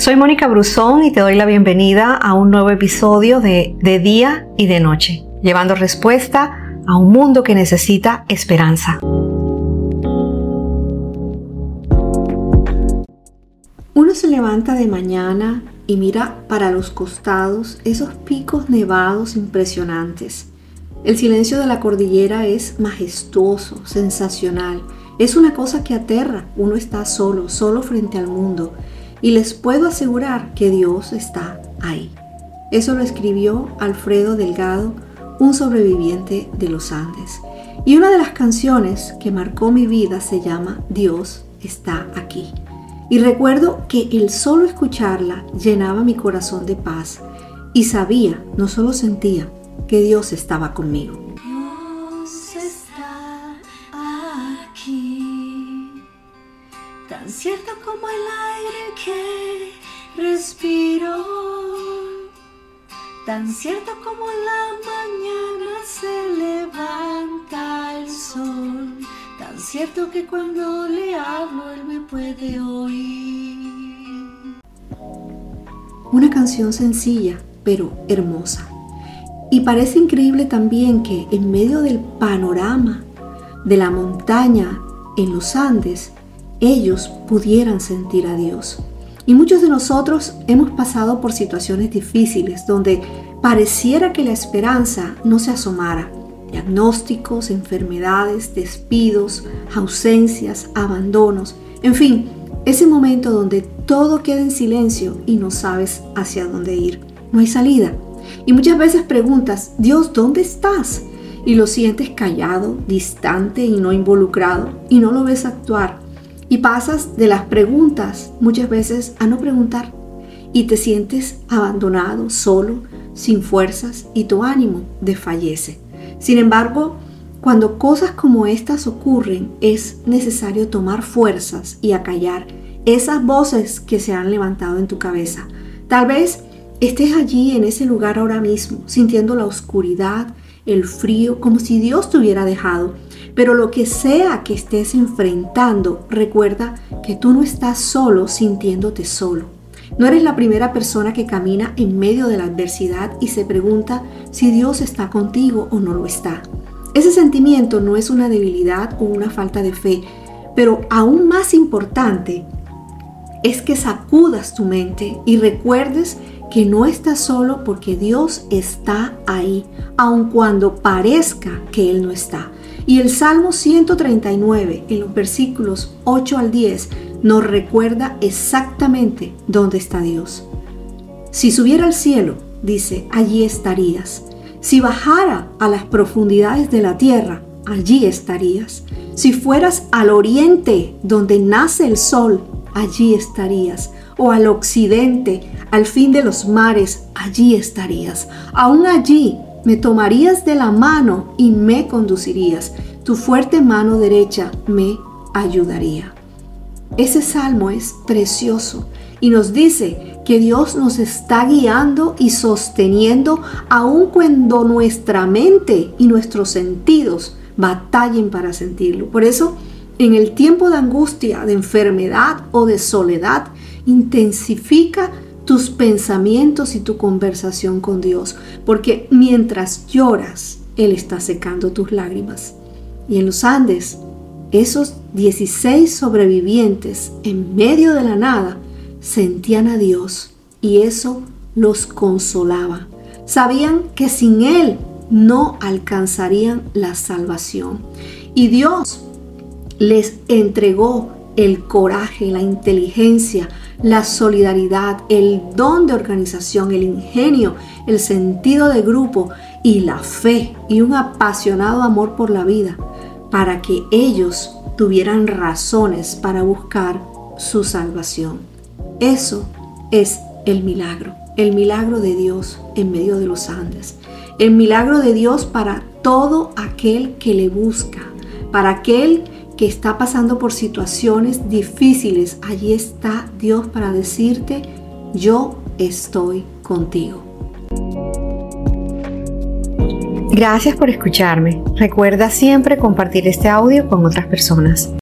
Soy Mónica Brusón y te doy la bienvenida a un nuevo episodio de De Día y de Noche, llevando respuesta a un mundo que necesita esperanza. Uno se levanta de mañana y mira para los costados esos picos nevados impresionantes. El silencio de la cordillera es majestuoso, sensacional. Es una cosa que aterra. Uno está solo, solo frente al mundo y les puedo asegurar que Dios está ahí. Eso lo escribió Alfredo Delgado, un sobreviviente de los Andes. Y una de las canciones que marcó mi vida se llama Dios está aquí. Y recuerdo que el solo escucharla llenaba mi corazón de paz y sabía, no solo sentía, que Dios estaba conmigo. Tan cierto como el aire que respiro, tan cierto como la mañana se levanta el sol, tan cierto que cuando le hablo él me puede oír. Una canción sencilla, pero hermosa. Y parece increíble también que en medio del panorama de la montaña en los Andes, ellos pudieran sentir a Dios. Y muchos de nosotros hemos pasado por situaciones difíciles donde pareciera que la esperanza no se asomara. Diagnósticos, enfermedades, despidos, ausencias, abandonos, en fin, ese momento donde todo queda en silencio y no sabes hacia dónde ir. No hay salida. Y muchas veces preguntas, Dios, ¿dónde estás? Y lo sientes callado, distante y no involucrado, y no lo ves actuar. Y pasas de las preguntas muchas veces a no preguntar y te sientes abandonado, solo, sin fuerzas y tu ánimo desfallece. Sin embargo, cuando cosas como estas ocurren, es necesario tomar fuerzas y acallar esas voces que se han levantado en tu cabeza. Tal vez estés allí en ese lugar ahora mismo, sintiendo la oscuridad, el frío, como si Dios te hubiera dejado pero lo que sea que estés enfrentando, recuerda que tú no estás solo sintiéndote solo. No eres la primera persona que camina en medio de la adversidad y se pregunta si Dios está contigo o no lo está. Ese sentimiento no es una debilidad o una falta de fe, pero aún más importante es que sacudas tu mente y recuerdes que no estás solo porque Dios está ahí, aun cuando parezca que Él no está. Y el Salmo 139, en los versículos 8 al 10, nos recuerda exactamente dónde está Dios. Si subiera al cielo, dice, allí estarías. Si bajara a las profundidades de la tierra, allí estarías. Si fueras al oriente, donde nace el sol, allí estarías. O al occidente, al fin de los mares, allí estarías. Aún allí me tomarías de la mano y me conducirías. Tu fuerte mano derecha me ayudaría. Ese salmo es precioso y nos dice que Dios nos está guiando y sosteniendo aun cuando nuestra mente y nuestros sentidos batallen para sentirlo. Por eso, en el tiempo de angustia, de enfermedad o de soledad, intensifica tus pensamientos y tu conversación con Dios, porque mientras lloras, Él está secando tus lágrimas. Y en los Andes, esos 16 sobrevivientes en medio de la nada sentían a Dios y eso los consolaba. Sabían que sin Él no alcanzarían la salvación. Y Dios les entregó el coraje, la inteligencia, la solidaridad, el don de organización, el ingenio, el sentido de grupo y la fe y un apasionado amor por la vida para que ellos tuvieran razones para buscar su salvación. Eso es el milagro, el milagro de Dios en medio de los Andes, el milagro de Dios para todo aquel que le busca, para aquel que está pasando por situaciones difíciles, allí está Dios para decirte, yo estoy contigo. Gracias por escucharme. Recuerda siempre compartir este audio con otras personas.